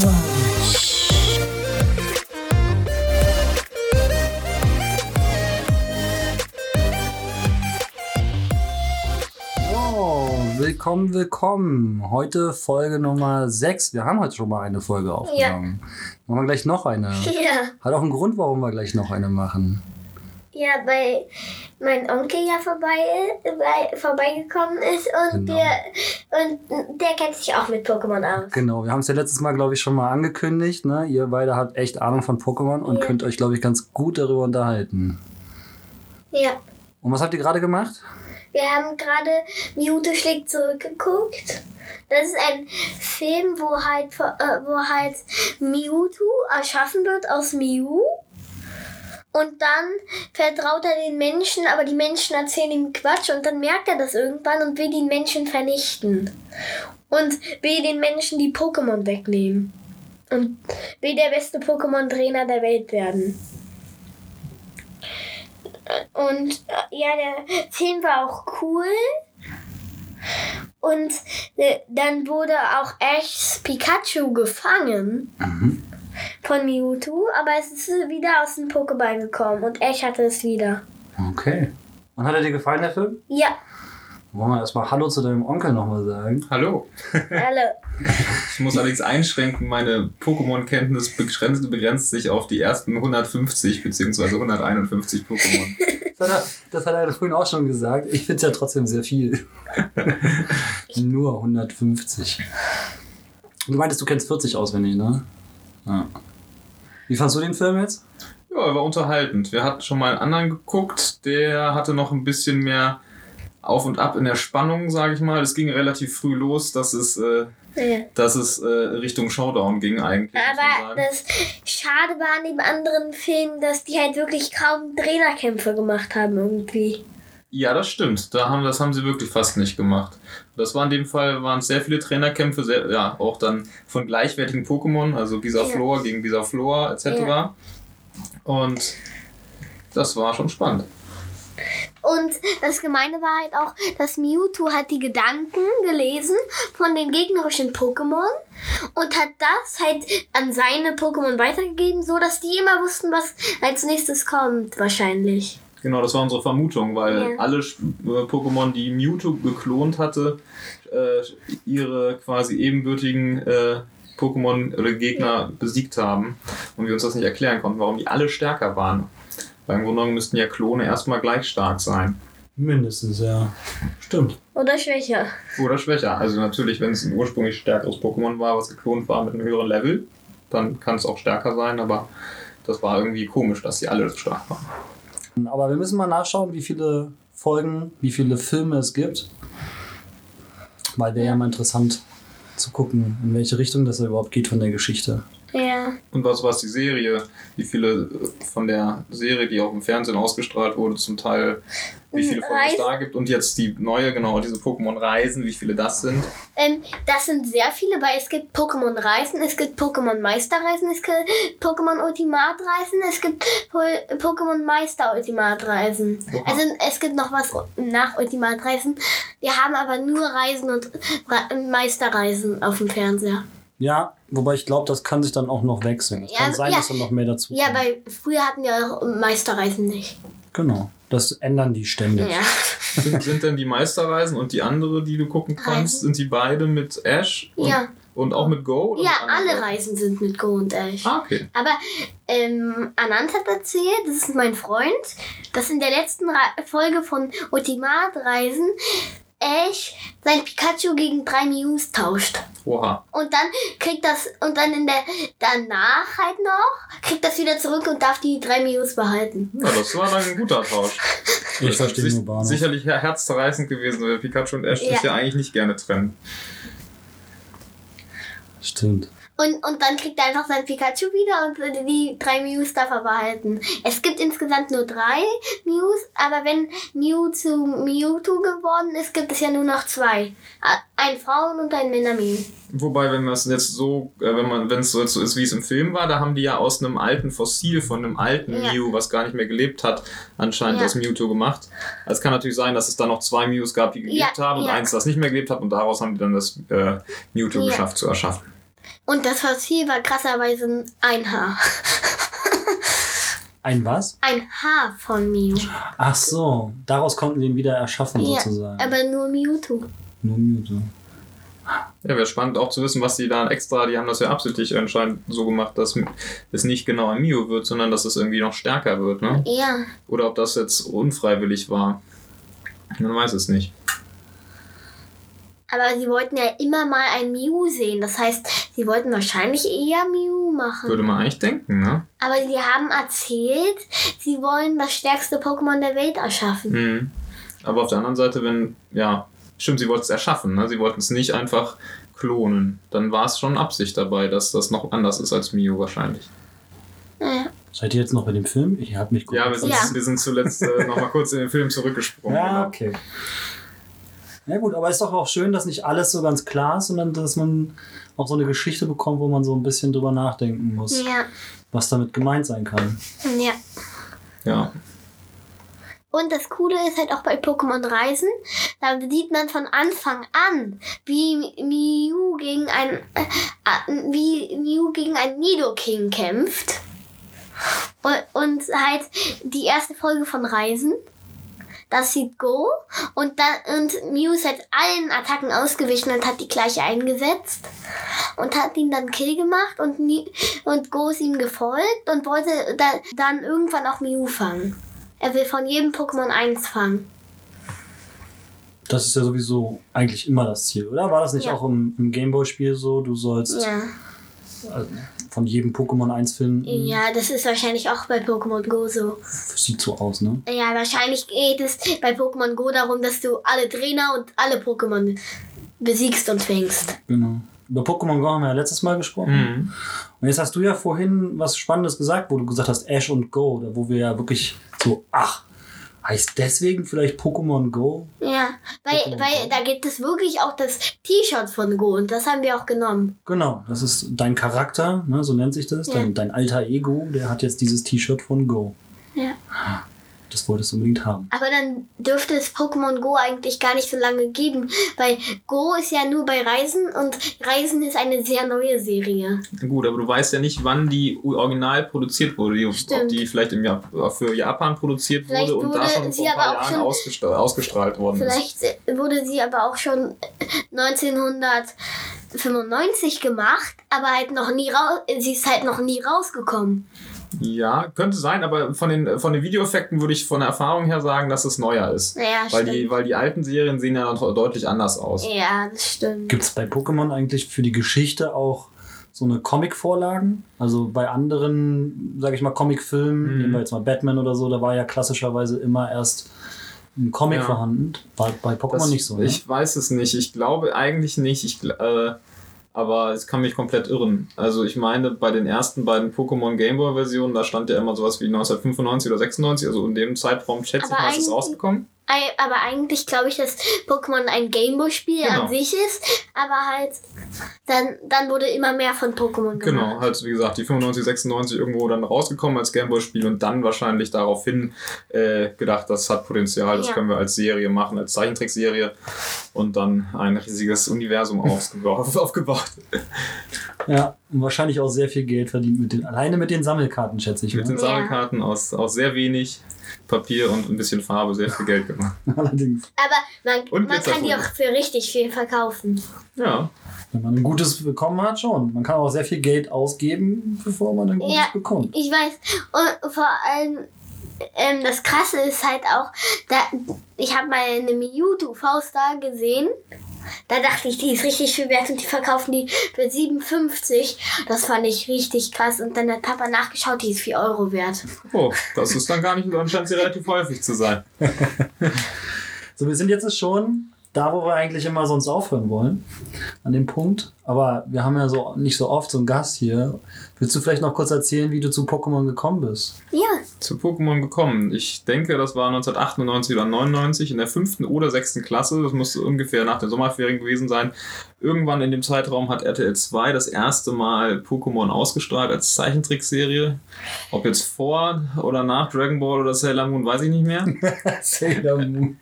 So, willkommen, willkommen. Heute Folge Nummer 6. Wir haben heute schon mal eine Folge aufgenommen. Machen wir gleich noch eine. Ja, Hat auch einen Grund, warum wir gleich noch eine machen. ja, weil mein Onkel ja vorbei, bei, vorbeigekommen ist und, Genau. der, und der kennt sich auch mit Pokémon aus. Genau, wir haben es ja letztes Mal, glaube ich, schon mal angekündigt. Ne? Ihr beide habt echt Ahnung von Pokémon und Ja. könnt euch, glaube ich, ganz gut darüber unterhalten. Ja, Und was habt ihr gerade gemacht? Wir haben gerade Mewtwo schlägt zurückgeguckt. Das ist ein Film, wo halt, äh, wo halt Mewtwo erschaffen wird aus Mew. Und dann vertraut er den Menschen, aber die Menschen erzählen ihm Quatsch und dann merkt er das irgendwann und will die Menschen vernichten. Und will den Menschen die Pokémon wegnehmen. Und will der beste Pokémon-Trainer der Welt werden. Und äh, ja, der Film war auch cool. Und äh, dann wurde auch Ash Pikachu gefangen Mhm. von Mewtwo, aber es ist wieder aus dem Pokéball gekommen und Ash hatte es wieder. Okay. Und hat er dir gefallen, der Film? Ja, Wollen wir erstmal Hallo zu deinem Onkel nochmal sagen? Hallo. alle. Ich muss allerdings einschränken, meine Pokémon-Kenntnis begrenzt, begrenzt sich auf die ersten 150 bzw. 151 Pokémon. Das hat er, das hat er vorhin auch schon gesagt. Ich finde es ja trotzdem sehr viel. Nur 150. Du meintest, du kennst 40 auswendig, ne? Ja. Wie fandst du den Film jetzt? Ja, er war unterhaltend. Wir hatten schon mal einen anderen geguckt, der hatte noch ein bisschen mehr auf und ab in der Spannung, sage ich mal. Es ging relativ früh los, dass es, äh, Ja. dass es äh, Richtung Showdown ging eigentlich. Aber das Schade war an dem anderen Film, dass die halt wirklich kaum Trainerkämpfe gemacht haben irgendwie. Ja, das stimmt. Da haben, das haben sie wirklich fast nicht gemacht. Das war in dem Fall, waren sehr viele Trainerkämpfe, sehr, ja, auch dann von gleichwertigen Pokémon, also Bisaflor gegen Bisaflor etc. Ja. Und das war schon spannend. Und das Gemeine war halt auch, dass Mewtwo hat die Gedanken gelesen von den gegnerischen Pokémon und hat das halt an seine Pokémon weitergegeben, so dass die immer wussten, was als nächstes kommt, wahrscheinlich. Genau, das war unsere Vermutung, weil Ja. alle äh, Pokémon, die Mewtwo geklont hatte, äh, ihre quasi ebenbürtigen äh, Pokémon oder Gegner besiegt haben und wir uns das nicht erklären konnten, warum die alle stärker waren. Weil im Grunde müssten ja Klone erstmal gleich stark sein. Mindestens, ja. Stimmt. Oder schwächer. Oder schwächer. Also natürlich, wenn es ein ursprünglich stärkeres Pokémon war, was geklont war mit einem höheren Level, dann kann es auch stärker sein, aber das war irgendwie komisch, dass sie alle so stark waren. Aber wir müssen mal nachschauen, wie viele Folgen, wie viele Filme es gibt. Weil wäre ja mal interessant zu gucken, in welche Richtung das überhaupt geht von der Geschichte. Ja. Und was war es die Serie? Wie viele von der Serie, die auch im Fernsehen ausgestrahlt wurde, zum Teil, wie viele Folgen es Reisen. da gibt und jetzt die neue, genau, diese Pokémon-Reisen, wie viele das sind. Ähm, das sind sehr viele, weil es gibt Pokémon Reisen, es gibt Pokémon Meisterreisen, es gibt Pokémon Ultimatreisen, es gibt Po- Pokémon Meister Ultimatreisen. Oha. Also es gibt noch was nach Ultimatreisen. Wir haben aber nur Reisen und Meisterreisen auf dem Fernseher. Ja, wobei ich glaube, das kann sich dann auch noch wechseln. Es Ja, kann sein, ja. dass dann noch mehr dazu Ja, kommt. weil früher hatten wir auch Meisterreisen nicht. Genau. Das ändern die ständig. Ja. Sind, sind denn die Meisterreisen und die andere, die du gucken kannst, Reisen. sind die beide mit Ash und, Ja. und auch mit Go? Oder Ja, alle Reisen sind mit Go und Ash. Ah, okay. Aber ähm, Anand hat erzählt, das ist mein Freund, dass in der letzten Re Folge von Ultimat-Reisen Ash sein Pikachu gegen drei Mews tauscht. Oha. Und dann kriegt das, und dann in der, danach halt noch, kriegt das wieder zurück und darf die drei Mews behalten. Ja, das war dann ein guter Tausch. Ich Das verstehe ist nur Bahnhof. Sicherlich her- herzzerreißend gewesen, weil Pikachu und Ash Ja. sich ja eigentlich nicht gerne trennen. Stimmt. Und, und dann kriegt er einfach sein Pikachu wieder und die drei Mews darf er behalten. Es gibt insgesamt nur drei Mews, aber wenn Mew zu Mewtwo geworden ist, gibt es ja nur noch zwei. Ein Frauen- und ein Männer-Mew. Wobei, wenn es jetzt so, äh, wenn man, wenn es so ist, wie es im Film war, da haben die ja aus einem alten Fossil von einem alten Ja. Mew, was gar nicht mehr gelebt hat, anscheinend Ja. das Mewtwo gemacht. Also es kann natürlich sein, dass es da noch zwei Mews gab, die gelebt Ja, haben und eins, das nicht mehr gelebt hat und daraus haben die dann das äh, Mewtwo geschafft zu erschaffen. Und das Fossil war krasserweise ein Haar. Ein was? Ein Haar von Mew. Ach so, daraus konnten wir ihn wieder erschaffen Ja, sozusagen. aber nur Mewtwo. Nur Mewtwo. Ja, wäre spannend auch zu wissen, was die da extra, die haben das ja absichtlich anscheinend so gemacht, dass es nicht genau ein Mew wird, sondern dass es irgendwie noch stärker wird, ne? Ja. Oder ob das jetzt unfreiwillig war. Man weiß es nicht. Aber sie wollten ja immer mal ein Mew sehen. Das heißt, sie wollten wahrscheinlich eher Mew machen. Würde man eigentlich denken, ne? Aber sie haben erzählt, sie wollen das stärkste Pokémon der Welt erschaffen. Mhm. Aber auf der anderen Seite, wenn, ja, stimmt, sie wollten es erschaffen, ne? Sie wollten es nicht einfach klonen. Dann war es schon Absicht dabei, dass das noch anders ist als Mew wahrscheinlich. Ja. Seid ihr jetzt noch bei dem Film? Ich habe mich gut Ja, wir sind, Ja. wir sind zuletzt äh, nochmal kurz in den Film zurückgesprungen. Ja, genau. okay. Ja gut, aber ist doch auch schön, dass nicht alles so ganz klar ist, sondern dass man auch so eine Geschichte bekommt, wo man so ein bisschen drüber nachdenken muss, Ja. was damit gemeint sein kann. ja. Ja. Und das Coole ist halt auch bei Pokémon Reisen, da sieht man von Anfang an, wie Mew gegen ein äh, äh, wie Mew gegen ein Nidoking kämpft. Und, und halt die erste Folge von Reisen. Das sieht Go und dann und Mew ist halt allen Attacken ausgewichen und hat die gleiche eingesetzt und hat ihn dann Kill gemacht und und Go ist ihm gefolgt und wollte da, dann irgendwann auch Mew fangen. Er will von jedem Pokémon eins fangen. Das ist ja sowieso eigentlich immer das Ziel, oder? War das nicht Ja. auch im, im Gameboy-Spiel so? Du sollst Ja. also, von jedem Pokémon eins finden. Ja, das ist wahrscheinlich auch bei Pokémon Go so. Sieht so aus, ne? Ja, wahrscheinlich geht es bei Pokémon Go darum, dass du alle Trainer und alle Pokémon besiegst und fängst. Genau. Über Pokémon Go haben wir ja letztes Mal gesprochen. Mhm. Und jetzt hast du ja vorhin was Spannendes gesagt, wo du gesagt hast Ash und Go, da wo wir ja wirklich so, ach, heißt deswegen vielleicht Pokémon Go? Ja, weil, weil Go. da gibt es wirklich auch das T-Shirt von Go und das haben wir auch genommen. Genau, das ist dein Charakter, ne, so nennt sich das, Ja. dein, dein alter Ego, der hat jetzt dieses T-Shirt von Go. Ja. Das wolltest du unbedingt haben. Aber dann dürfte es Pokémon Go eigentlich gar nicht so lange geben, weil Go ist ja nur bei Reisen und Reisen ist eine sehr neue Serie. Gut, aber du weißt ja nicht, wann die original produziert wurde. Die, ob Stimmt. die vielleicht im Jap für Japan produziert Vielleicht wurde und da wurde schon vor sie ein paar aber auch Jahren schon- ausgestra ausgestrahlt worden ist. Vielleicht äh, wurde sie aber auch schon 1995 gemacht, aber halt noch nie raus. Sie ist halt noch nie rausgekommen. Ja, könnte sein, aber von den, von den Videoeffekten würde ich von der Erfahrung her sagen, dass es neuer ist. Ja, Weil stimmt. die, weil die alten Serien sehen ja noch deutlich anders aus. ja, das stimmt. Gibt es bei Pokémon eigentlich für die Geschichte auch so eine Comic-Vorlagen? Also bei anderen, sage ich mal, Comic-Filmen, Mhm. nehmen wir jetzt mal Batman oder so, da war ja klassischerweise immer erst ein Comic Ja. vorhanden. War bei Pokémon Das, nicht so, ne? Ich weiß es nicht. Ich glaube eigentlich nicht. Ich, äh, aber es kann mich komplett irren. Also ich meine, bei den ersten beiden Pokémon Gameboy Versionen, da stand ja immer sowas wie 1995 oder 96, also in dem Zeitraum schätze ich mal, ist es rausgekommen. Aber eigentlich glaube ich, dass Pokémon ein Gameboy-Spiel Genau. an sich ist, aber halt dann, dann wurde immer mehr von Pokémon gemacht. Genau, halt wie gesagt, die 95, 96 irgendwo dann rausgekommen als Gameboy-Spiel und dann wahrscheinlich daraufhin äh, gedacht, das hat Potenzial, das Ja. können wir als Serie machen, als Zeichentrickserie und dann ein riesiges Universum aufgebaut. Ja, und wahrscheinlich auch sehr viel Geld verdient mit den, alleine mit den Sammelkarten, schätze ich. Mit den Ne? Ja. Sammelkarten aus, aus sehr wenig Papier und ein bisschen Farbe sehr viel Geld gemacht. Allerdings, Aber man, Und man kann die auch für richtig viel verkaufen. Ja, wenn man ein gutes bekommen hat, schon. Man kann auch sehr viel Geld ausgeben, bevor man ein gutes Ja. bekommt. Ich weiß. Und vor allem, ähm, das Krasse ist halt auch, da, ich habe mal eine Mewtwo-Faust da gesehen. Da dachte ich, die ist richtig viel wert und die verkaufen die für 57. Das fand ich richtig krass. Und dann hat Papa nachgeschaut, die ist 4 Euro wert. oh, das ist dann gar nicht, dann scheint sie relativ häufig zu sein. So, wir sind jetzt schon da, wo wir eigentlich immer sonst aufhören wollen. An dem Punkt. Aber wir haben ja so nicht so oft so einen Gast hier. Willst du vielleicht noch kurz erzählen, wie du zu Pokémon gekommen bist? Ja, zu Pokémon gekommen. Ich denke, das war 1998 oder 99 in der fünften oder sechsten Klasse. Das musste ungefähr nach den Sommerferien gewesen sein. Irgendwann in dem Zeitraum hat RTL 2 das erste Mal Pokémon ausgestrahlt als Zeichentrickserie. Ob jetzt vor oder nach Dragon Ball oder Sailor Moon, weiß ich nicht mehr. Sailor Moon.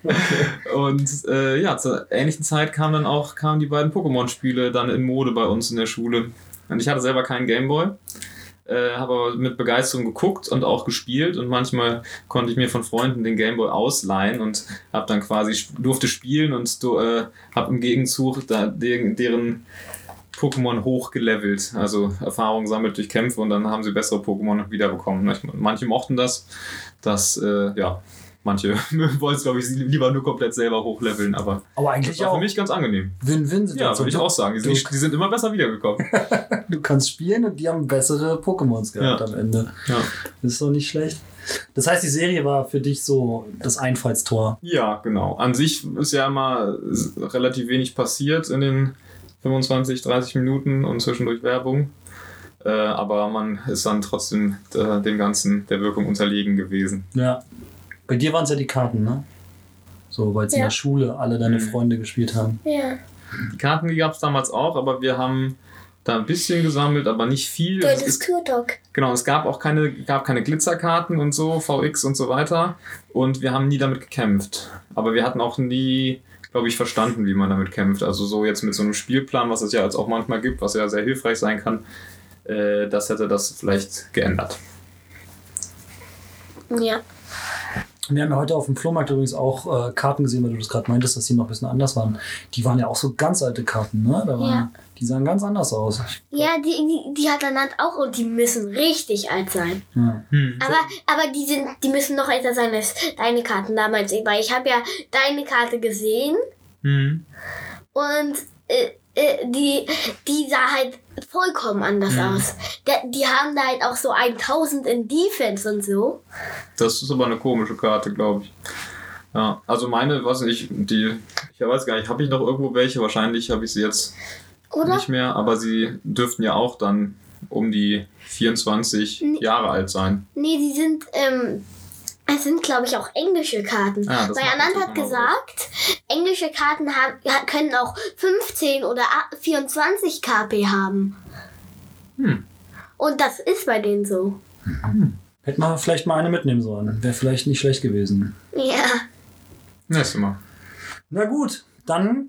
Und äh, ja, zur ähnlichen Zeit kamen dann auch kamen die beiden Pokémon-Spiele dann in Mode bei uns in der Schule. Und ich hatte selber keinen Gameboy äh, habe aber mit Begeisterung geguckt und auch gespielt und manchmal konnte ich mir von Freunden den Gameboy ausleihen und habe dann quasi durfte spielen und äh, habe im Gegenzug da, deren, deren Pokémon hochgelevelt, also Erfahrung sammelt durch Kämpfe und dann haben sie bessere Pokémon wiederbekommen. Manche mochten das, das äh, ja Manche wollen es, glaube ich, lieber nur komplett selber hochleveln, aber, aber eigentlich war auch für mich ganz angenehm. Win-Win-Situation. Ja, würde ich auch sagen. Die sind, die sind immer besser wiedergekommen. du kannst spielen und die haben bessere Pokémons gehabt Ja. am Ende. ja. Das ist doch nicht schlecht. Das heißt, die Serie war für dich so das Einfallstor. ja, genau. An sich ist ja immer relativ wenig passiert in den 25, 30 Minuten und zwischendurch Werbung. Äh, aber man ist dann trotzdem äh, dem Ganzen der Wirkung unterlegen gewesen. Ja. Bei dir waren es ja die Karten, ne? So, weil in Ja. der Schule alle deine Mhm. Freunde gespielt haben. ja. Die Karten, die gab es damals auch, aber wir haben da ein bisschen gesammelt, aber nicht viel. Es hattest ist, Turtok. genau, es gab auch keine, gab keine Glitzerkarten und so, VX und so weiter. Und wir haben nie damit gekämpft. Aber wir hatten auch nie, glaube ich, verstanden, wie man damit kämpft. Also so jetzt mit so einem Spielplan, was es ja jetzt auch manchmal gibt, was ja sehr hilfreich sein kann, äh, das hätte das vielleicht geändert. Ja. Wir haben ja heute auf dem Flohmarkt übrigens auch äh, Karten gesehen, weil du das gerade meintest, dass die noch ein bisschen anders waren. Die waren ja auch so ganz alte Karten, ne? Da waren, Ja. Die sahen ganz anders aus. Ja, die, die, die hat er Nand auch und die müssen richtig alt sein. Ja. Aber, aber die sind, die müssen noch älter sein als deine Karten damals, weil ich habe ja deine Karte gesehen Hm. und äh, äh, die, die sah halt vollkommen anders Mhm. aus. Da, die haben da halt auch so 1000 in Defense und so. Das ist aber eine komische Karte, glaube ich. Ja, also meine, was nicht, die, ich weiß gar nicht, habe ich noch irgendwo welche? Wahrscheinlich habe ich sie jetzt Oder? nicht mehr, aber sie dürften ja auch dann um die 24 Nee. Jahre alt sein. Nee, die sind, ähm, es sind, glaube ich, auch englische Karten. Ah, Weil Anand hat gesagt, englische Karten haben, können auch 15 oder a- 24 KP haben. Hm. Und das ist bei denen so. Mhm. Hätte man vielleicht mal eine mitnehmen sollen. Wäre vielleicht nicht schlecht gewesen. Ja. Nächstes Mal. Na gut, dann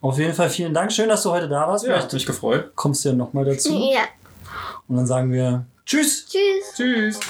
auf jeden Fall vielen Dank. Schön, dass du heute da warst. Ja, hat mich gefreut. Kommst du ja nochmal dazu. Ja. Und dann sagen wir Tschüss. Tschüss. Tschüss.